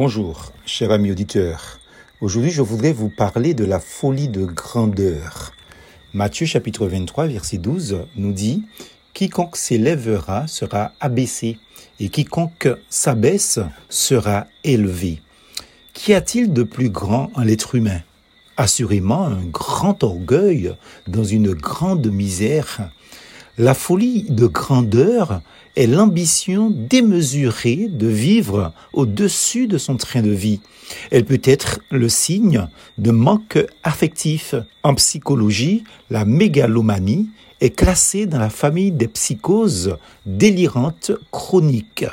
Bonjour, cher ami auditeur. Aujourd'hui, je voudrais vous parler de la folie de grandeur. Matthieu chapitre 23, verset 12 nous dit Quiconque s'élèvera sera abaissé, et quiconque s'abaisse sera élevé. Qu'y a-t-il de plus grand en l'être humain? Assurément un grand orgueil dans une grande misère. La folie de grandeur est l'ambition démesurée de vivre au-dessus de son train de vie. Elle peut être le signe de manque affectif. En psychologie, la mégalomanie est classée dans la famille des psychoses délirantes chroniques.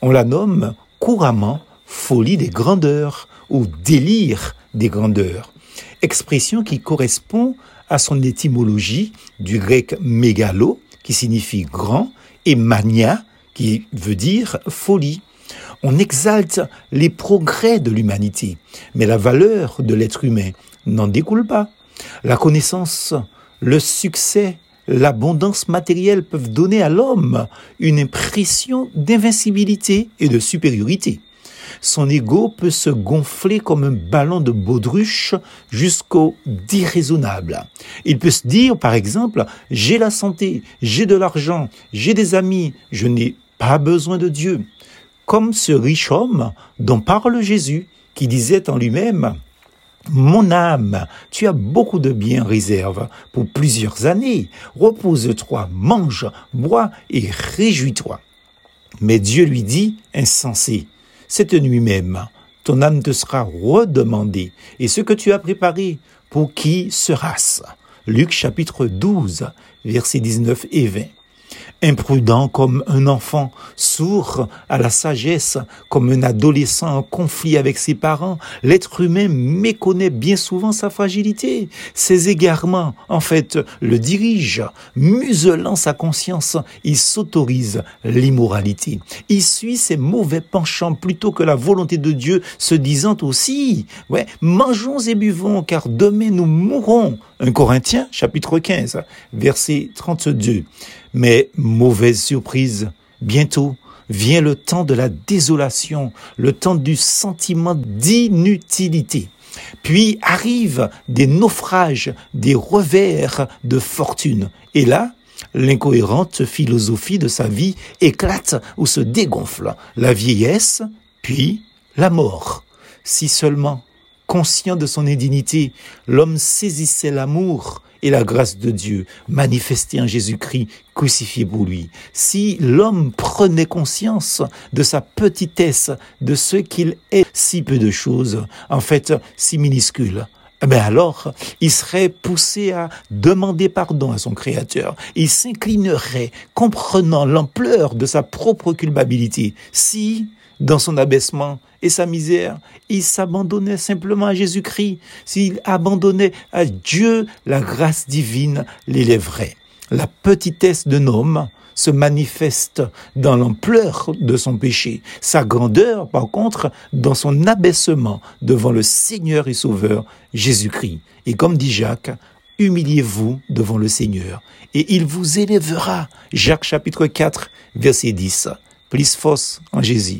On la nomme couramment folie des grandeurs ou délire des grandeurs, expression qui correspond à son étymologie du grec mégalo, qui signifie grand, et mania, qui veut dire folie. On exalte les progrès de l'humanité, mais la valeur de l'être humain n'en découle pas. La connaissance, le succès, l'abondance matérielle peuvent donner à l'homme une impression d'invincibilité et de supériorité. Son ego peut se gonfler comme un ballon de baudruche jusqu'au déraisonnable. Il peut se dire, par exemple, j'ai la santé, j'ai de l'argent, j'ai des amis, je n'ai pas besoin de Dieu. Comme ce riche homme dont parle Jésus, qui disait en lui-même, mon âme, tu as beaucoup de biens en réserve pour plusieurs années. Repose-toi, mange, bois et réjouis-toi. Mais Dieu lui dit, insensé, cette nuit même, ton âme te sera redemandée, et ce que tu as préparé, pour qui sera-ce? Luc chapitre 12, versets 19 et 20 imprudent comme un enfant, sourd à la sagesse comme un adolescent en conflit avec ses parents, l'être humain méconnaît bien souvent sa fragilité. Ses égarements, en fait, le dirigent. Muselant sa conscience, il s'autorise l'immoralité. Il suit ses mauvais penchants plutôt que la volonté de Dieu, se disant aussi, ouais, mangeons et buvons, car demain nous mourrons. 1 Corinthiens, chapitre 15, verset 32. Mais mauvaise surprise, bientôt vient le temps de la désolation, le temps du sentiment d'inutilité. Puis arrivent des naufrages, des revers de fortune. Et là, l'incohérente philosophie de sa vie éclate ou se dégonfle. La vieillesse, puis la mort. Si seulement conscient de son indignité, l'homme saisissait l'amour et la grâce de Dieu manifestée en Jésus-Christ crucifié pour lui. Si l'homme prenait conscience de sa petitesse, de ce qu'il est, si peu de choses, en fait si minuscule, mais eh alors, il serait poussé à demander pardon à son Créateur. Il s'inclinerait, comprenant l'ampleur de sa propre culpabilité. Si dans son abaissement et sa misère. Il s'abandonnait simplement à Jésus-Christ. S'il abandonnait à Dieu, la grâce divine l'élèverait. La petitesse d'un homme se manifeste dans l'ampleur de son péché. Sa grandeur, par contre, dans son abaissement devant le Seigneur et Sauveur Jésus-Christ. Et comme dit Jacques, humiliez-vous devant le Seigneur et il vous élèvera. Jacques chapitre 4, verset 10. Plus force en Jésus.